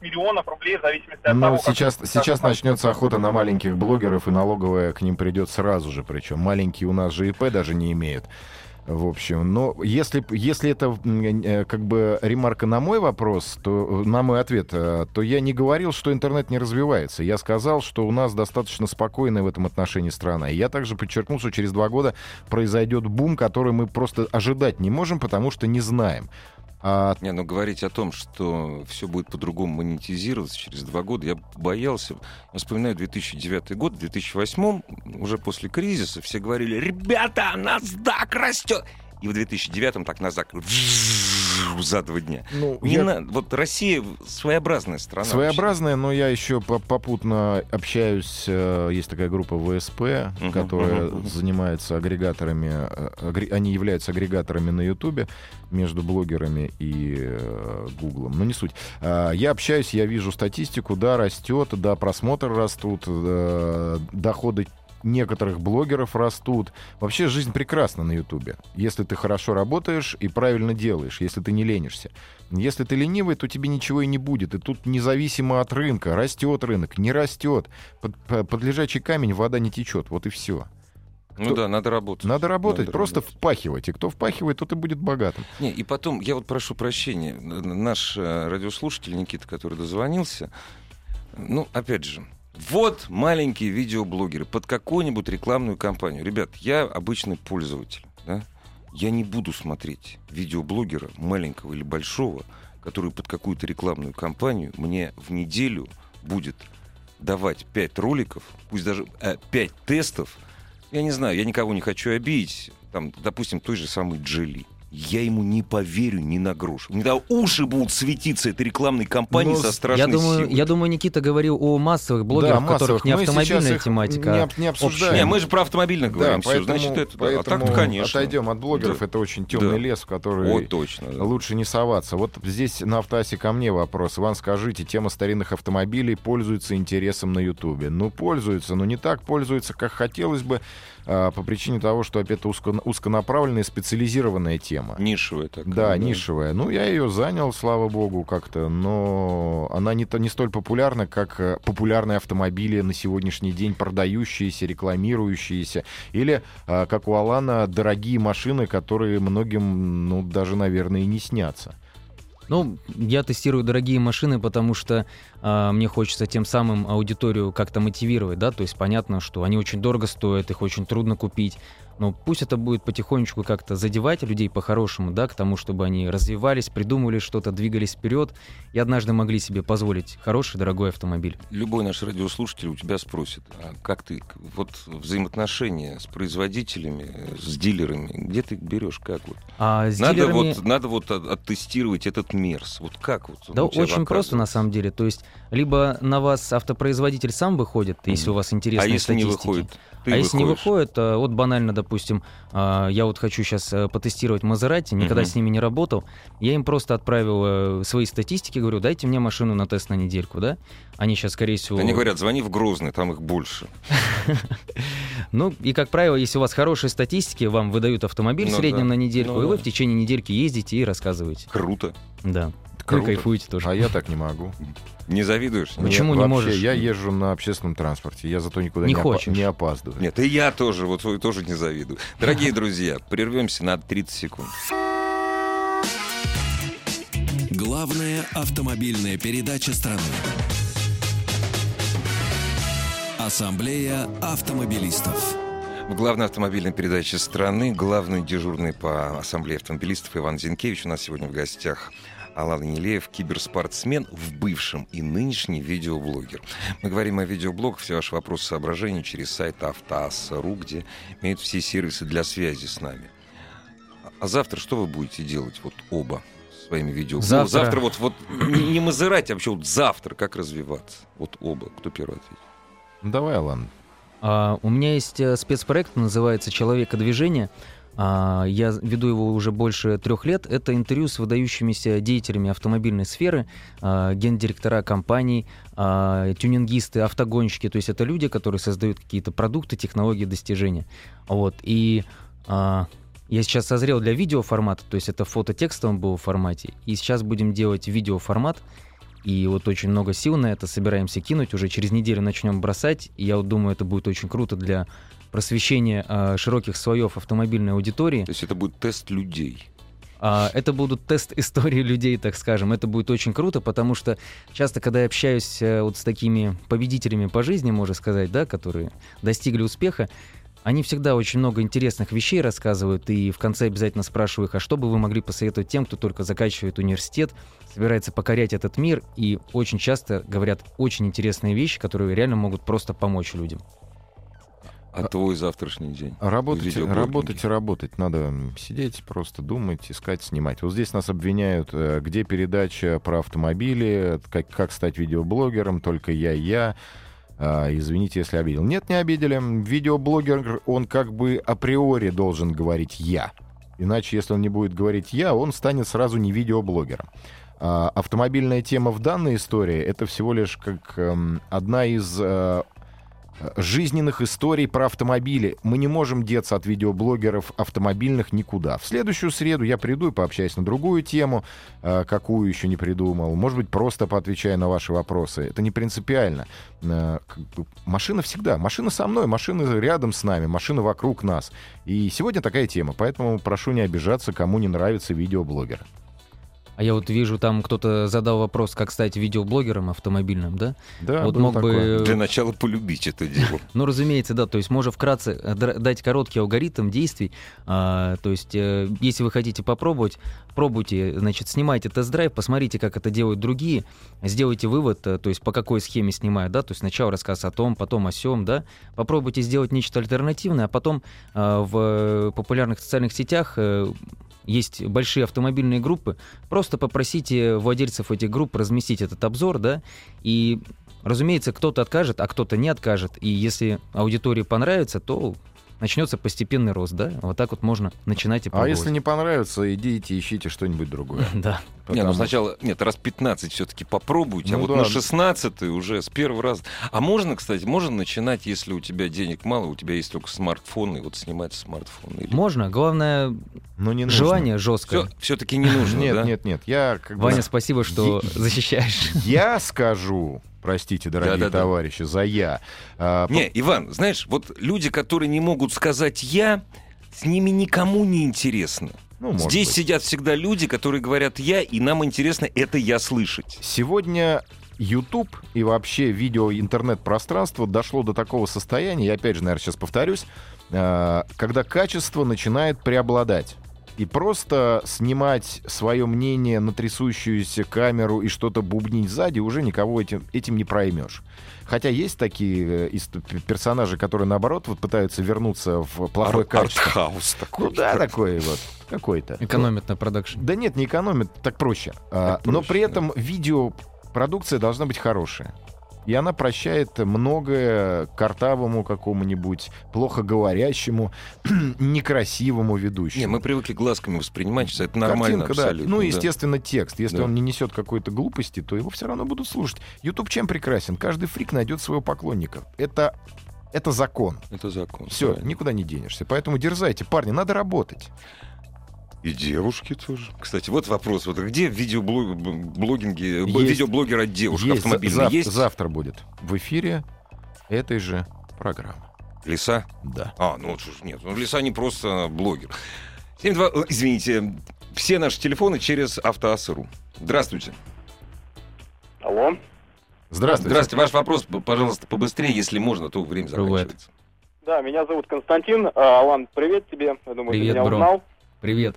миллионов рублей, в зависимости от Ну, того, сейчас, как- сейчас как- начнется охота на маленьких блогеров, и налоговая к ним придет сразу же. Причем маленькие у нас же ИП даже не имеют. В общем, но если, если это э, как бы ремарка на мой вопрос, то на мой ответ, э, то я не говорил, что интернет не развивается. Я сказал, что у нас достаточно спокойная в этом отношении страна. И я также подчеркнул, что через два года произойдет бум, который мы просто ожидать не можем, потому что не знаем. А Не, ну говорить о том, что все будет по-другому монетизироваться через два года, я боялся. Я вспоминаю 2009 год, в 2008 уже после кризиса все говорили, ребята, NASDAQ растет. И в 2009 так NASDAQ за два дня. ну, Не я- на- Вот Россия своеобразная страна. Своеобразная, но я еще по- попутно общаюсь. э, Есть такая группа ВСП, Мгм, которая мгм. занимается агрегаторами. э, агре- Они являются агрегаторами на Ютубе между блогерами и э, Гуглом. Но не суть. А, Я общаюсь, я вижу статистику, да, растет, да, просмотры растут, доходы некоторых блогеров растут. Вообще жизнь прекрасна на Ютубе. Если ты хорошо работаешь и правильно делаешь, если ты не ленишься. Если ты ленивый, то тебе ничего и не будет. И тут независимо от рынка, растет рынок, не растет. Под, по- под лежачий камень вода не течет. Вот и все. Ну да, надо работать. Надо работать, Надо просто работать. впахивать. И кто впахивает, тот и будет богатым. Не, и потом, я вот прошу прощения, наш э, радиослушатель Никита, который дозвонился, ну, опять же, вот маленькие видеоблогеры под какую-нибудь рекламную кампанию. Ребят, я обычный пользователь, да? Я не буду смотреть видеоблогера, маленького или большого, который под какую-то рекламную кампанию мне в неделю будет давать 5 роликов, пусть даже 5 тестов. Я не знаю, я никого не хочу обидеть. Там, допустим, той же самой Джили. Я ему не поверю ни на грош. Уши будут светиться этой рекламной кампании Ну, со страшной Я думаю, силой. я думаю, Никита говорил о массовых блогерах, Да, у которых массовых. не Мы сейчас автомобильная тематика. не не обсуждаем. Не, мы же про автомобильных говорим. Да, всё, поэтому, значит, это поэтому А так, конечно. отойдем от блогеров. Да. Это очень темный Да. лес, в который О, точно. да. лучше не соваться. Вот здесь на автоасе ко мне вопрос. Иван, скажите, тема старинных автомобилей пользуется интересом на Ютубе? Ну, пользуется, но не так пользуется, как хотелось бы, а, по причине того, что опять это узко- узконаправленная специализированная тема. Нишевая такая. Да, нишевая. Ну, я ее занял, слава богу, как-то, но она не, то- не столь популярна, как э, популярные автомобили на сегодняшний день, продающиеся, рекламирующиеся, или, а, как у Алана, дорогие машины, которые многим, ну, даже, наверное, и не снятся. Ну, я тестирую дорогие машины, потому что а, мне хочется тем самым аудиторию как-то мотивировать, да, то есть понятно, что они очень дорого стоят, их очень трудно купить, но пусть это будет потихонечку как-то задевать людей по-хорошему, да, к тому, чтобы они развивались, придумывали что-то, двигались вперед и однажды могли себе позволить хороший, дорогой автомобиль. Любой наш радиослушатель у тебя спросит, а как ты, вот взаимоотношения с производителями, с дилерами, где ты их берешь, как вот? А с Надо дилерами... вот, надо вот от- оттестировать этот мерс. Вот как вот? Да очень просто на самом деле. То есть либо на вас автопроизводитель сам выходит, если Мгм. у вас А интересные если не статистики. выходит? Ты а если не выходишь. выходит, а, вот банально, допустим, а, я вот хочу сейчас потестировать Мазерати, никогда Мгм. с ними не работал, я им просто отправил э, свои статистики, говорю, дайте мне машину на тест на недельку, да? Они сейчас, скорее всего... Они говорят, звони в Грозный, там их больше. Ну, и, как правило, если у вас хорошие статистики, вам выдают автомобиль в Ну среднем да. на недельку, Ну и вы в течение недельки ездите и рассказываете. Круто. Да. Круто. Вы кайфуете тоже. А я так не могу. Не завидуешь? Нет. Почему не вообще, можешь? Я езжу на общественном транспорте, я зато никуда Не не, опа- хочешь. не опаздываю. Нет, и я тоже, вот тоже не завидую. Дорогие друзья, прервемся на 30 секунд. Главная автомобильная передача страны. Ассамблея автомобилистов. В главной автомобильной передаче страны главный дежурный по ассамблее автомобилистов Иван Зинкевич. У нас сегодня в гостях Алан Енилеев, киберспортсмен, в бывшем и нынешний видеоблогер. Мы говорим о видеоблогах, все ваши вопросы, соображения через сайт автоасс.ру, где имеют все сервисы для связи с нами. А завтра что вы будете делать, вот оба, своими видео? Завтра- Ну, завтра вот, вот не, не мазырать, а вообще вот завтра как развиваться? Вот оба. Кто первый ответит? Ну, Давай, Алан. А, у меня есть э, спецпроект, называется «Человека-движение». А, я веду его уже больше трех лет. Это интервью с выдающимися деятелями автомобильной сферы, а, гендиректора компаний, а, тюнингисты, автогонщики. То есть это люди, которые создают какие-то продукты, технологии, достижения. Вот. И а, я сейчас созрел для видеоформата, то есть это в фототекстовом был формате. И сейчас будем делать видеоформат. И вот очень много сил на это собираемся кинуть. Уже через неделю начнем бросать. И я вот думаю, это будет очень круто для просвещения а, широких слоев автомобильной аудитории. То есть это будет тест людей. А, это будут тест истории людей, так скажем. Это будет очень круто, потому что часто, когда я общаюсь э, вот с такими победителями по жизни, можно сказать, да, которые достигли успеха, они всегда очень много интересных вещей рассказывают, и в конце обязательно спрашиваю их, а что бы вы могли посоветовать тем, кто только заканчивает университет, собирается покорять этот мир, и очень часто говорят очень интересные вещи, которые реально могут просто помочь людям. А твой завтрашний день? Работать, работать, работать. Надо сидеть, просто думать, искать, снимать. Вот здесь нас обвиняют, э, где передача про автомобили, как, как стать видеоблогером, только я я. А, извините, если обидел. Нет, не обидели. Видеоблогер, он как бы априори должен говорить «я». Иначе, если он не будет говорить «я», он станет сразу не видеоблогером. А, автомобильная тема в данной истории — это всего лишь как эм, одна из э, жизненных историй про автомобили. Мы не можем деться от видеоблогеров автомобильных никуда. В следующую среду я приду и пообщаюсь на другую тему, э, какую еще не придумал. Может быть, просто поотвечаю на ваши вопросы. Это не принципиально. Э, Машина всегда. Машина со мной, машина рядом с нами, машина вокруг нас. И сегодня такая тема, поэтому прошу не обижаться, кому не нравится видеоблогер. А я вот вижу, там кто-то задал вопрос, как стать видеоблогером автомобильным, да? Да, вот мог такое. бы... Для начала полюбить это дело. Ну, разумеется, да. То есть можно вкратце дать короткий алгоритм действий. А, то есть, э, если вы хотите попробовать, пробуйте, значит, снимайте тест-драйв, посмотрите, как это делают другие, сделайте вывод, э, то есть по какой схеме снимают, да, то есть сначала рассказ о том, потом о сем, да, попробуйте сделать нечто альтернативное, а потом э, в популярных социальных сетях есть большие автомобильные группы, просто попросите владельцев этих групп разместить этот обзор, да, и, разумеется, кто-то откажет, а кто-то не откажет, и если аудитории понравится, то начнется постепенный рост, да, вот так вот можно начинать и А пробовать. если не понравится, идите ищите что-нибудь другое. Да. Не, ну сначала, нет, раз 15 все-таки попробуйте, а Ну вот да. на 16 уже с первого раза. А можно, кстати, можно начинать, если у тебя денег мало, у тебя есть только смартфон, и вот снимать смартфон. Или... Можно, главное, Но не нужно. желание жесткое. Все, таки не нужно, Нет, да? нет, нет. Я как бы- Ваня, спасибо, что защищаешь. Я скажу, простите, дорогие Да-да-да. товарищи, за я. А, Не, Иван, знаешь, вот люди, которые не могут сказать «я», с ними никому не интересно. Ну, Здесь быть. сидят всегда люди, которые говорят «я», и нам интересно это «я» слышать. Сегодня YouTube и вообще видео интернет-пространство дошло до такого состояния, я опять же, наверное, сейчас повторюсь, э, когда качество начинает преобладать. И просто снимать свое мнение на трясущуюся камеру и что-то бубнить сзади уже никого этим, этим не проймешь. Хотя есть такие э, персонажи, которые, наоборот, вот пытаются вернуться в плохое Ар- качество. Артхаус такой. Ну да, такой вот, какой-то. Экономит на продакшн. Да нет, не экономит, так проще. А, Так но проще, при да. этом видеопродукция должна быть хорошая. И она прощает многое картавому какому-нибудь, плохо говорящему, некрасивому ведущему. Не, мы привыкли глазками воспринимать, что это нормально Картинка, да. абсолютно. Ну, да. естественно, текст. Если Да. он не несет какой-то глупости, то его все равно будут слушать. YouTube чем прекрасен? Каждый фрик найдет своего поклонника. Это, это закон. Это закон. Все, правильно. никуда не денешься. Поэтому дерзайте, парни, надо работать. И девушки тоже. Кстати, вот вопрос. Вот где видеоблогинги, Есть. видеоблогер от девушек Есть, автомобильный зав- есть? Завтра будет в эфире этой же программы. Лиса? Да. А, ну нет, ну Лиса не просто блогер. 72, э, извините, все наши телефоны через автоассеру. Здравствуйте. Алло. Здравствуйте. Здравствуйте. Ваш вопрос, пожалуйста, побыстрее, если можно, то время заканчивается. Да, меня зовут Константин. А, Алан, привет тебе. Я думаю, Привет, ты меня бро. узнал. Привет.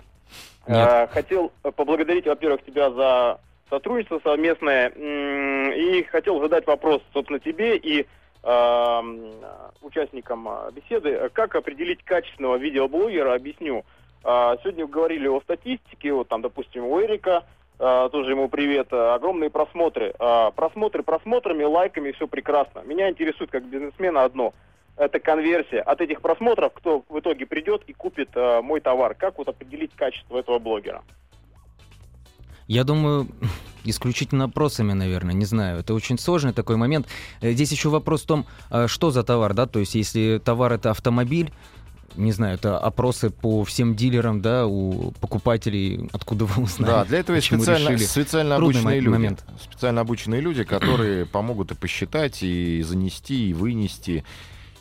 Нет. А, Хотел поблагодарить, во-первых, тебя за сотрудничество совместное. И хотел задать вопрос, собственно, тебе и м, участникам а, беседы. Как определить качественного видеоблогера, объясню. А, Сегодня говорили о статистике, вот там, допустим, у Эрика, тоже ему привет, огромные просмотры. Просмотры просмотрами, лайками, все прекрасно. Меня интересует как бизнесмена одно – это конверсия. От этих просмотров кто в итоге придет и купит э, мой товар? Как вот определить качество этого блогера? Я думаю, исключительно опросами, наверное, не знаю. Это очень сложный такой момент. Э, Здесь еще вопрос в том, э, что за товар, да, то есть если товар это автомобиль, не знаю, это опросы по всем дилерам, да, у покупателей, откуда вы узнали. Да, для этого есть специально, решили. специально Трудный обученные люди. момент. Специально обученные люди, которые помогут и посчитать, и занести, и вынести,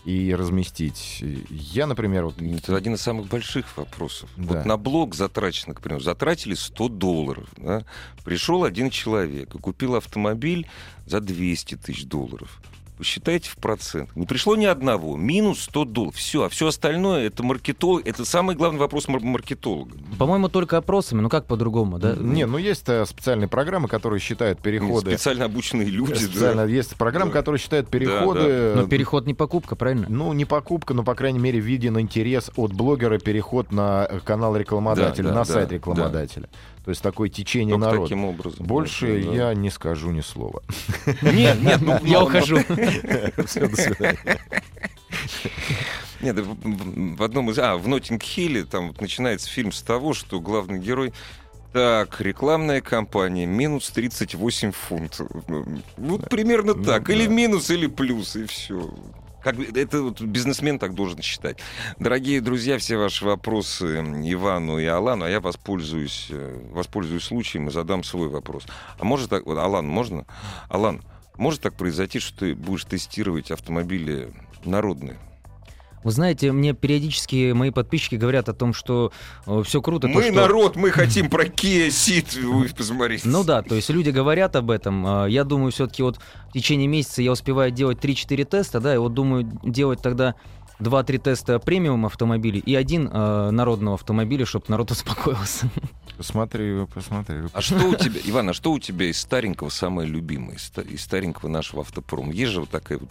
и разместить. Я, например, вот Это один из самых больших вопросов. Да. Вот на блог затрачено, к примеру, затратили 100 долларов. да. Пришел один человек и купил автомобиль за 200 тысяч долларов. Посчитайте в процент. Не пришло ни одного. Минус 100 долларов. Все. А все остальное это маркетолог. Это самый главный вопрос мар- маркетолога. По-моему, только опросами, ну как по-другому, да? Не, ну есть э, специальные программы, которые считают переходы. Специально обученные люди. да. Специально есть программы, Да. которые считают переходы. Но переход не покупка, правильно? Ну, не покупка, но, по крайней мере, виден интерес от блогера, переход на э, канал рекламодателя, Да, да, на да, сайт рекламодателя. То есть такое течение Только народа. таким образом. Больше Да, да. я не скажу ни слова. Нет, нет, ну, Я ну, ухожу. Всё, до свидания. Нет, в, одном из... А, в Ноттинг-Хилле там начинается фильм с того, что главный герой так, рекламная кампания, минус 38 фунтов. Вот примерно Ну, так. Или да. минус, или плюс, и все. Как, это вот бизнесмен так должен считать. Дорогие друзья, все ваши вопросы Ивану и Алану, а я воспользуюсь, э, воспользуюсь случаем и задам свой вопрос. А может так, вот, Алан, можно? Алан, может так произойти, что ты будешь тестировать автомобили народные? Вы знаете, мне периодически мои подписчики говорят о том, что все круто. то, мы что- народ, мы хотим про Kia Ceed. Вы посмотрите. Ну да, то есть люди говорят об этом. А, Я думаю, все-таки вот в течение месяца я успеваю делать 3-4 теста, да, и вот думаю делать тогда 2-3 теста премиум автомобилей и один э, народного автомобиля, чтобы народ успокоился. Посмотри, посмотри. А что у тебя, Иван, а что у тебя из старенького самое любимое, из ста- из старенького нашего автопрома? Есть же вот такая вот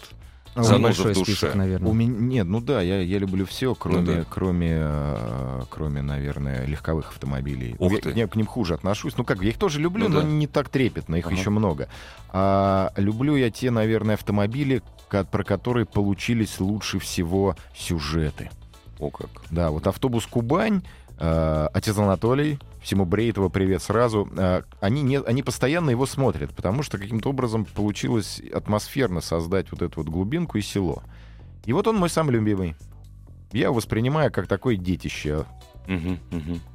заноза меня Большой в душе. список, наверное. У меня нет, ну да, я, я люблю все, кроме, да. кроме, э, кроме, наверное, легковых автомобилей. Ух я, ты. я к ним хуже отношусь. Ну как, бы, я их тоже люблю, Ну но да. не так трепетно, их Ага. еще много. А люблю я те, наверное, автомобили, про которые получились лучше всего сюжеты. О как. Да, вот автобус Кубань, отец Анатолий, всему Брейтова привет сразу. э, они, не, они постоянно его смотрят, потому что каким-то образом получилось атмосферно создать вот эту вот глубинку и село. И вот он мой самый любимый. Я его воспринимаю как такое детище.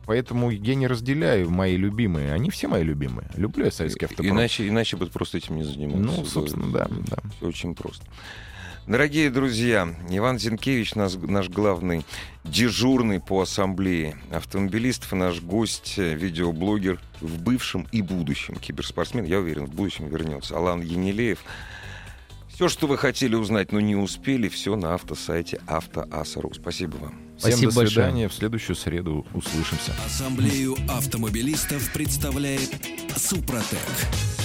Поэтому я не разделяю мои любимые. Они все мои любимые. Люблю я советский автопром. Иначе, иначе бы просто этим не занимался. Ну, собственно, да, да. Все очень просто. Дорогие друзья, Иван Зинкевич, наш, наш главный дежурный по ассамблее автомобилистов, наш гость, э, видеоблогер в бывшем и будущем киберспортсмен, я уверен, в будущем вернется, Алан Енилеев. Все, что вы хотели узнать, но не успели, все на автосайте автоаса.ру. Спасибо вам. Всем Спасибо до большое. свидания. В следующую среду услышимся. Ассамблею автомобилистов представляет Супротек.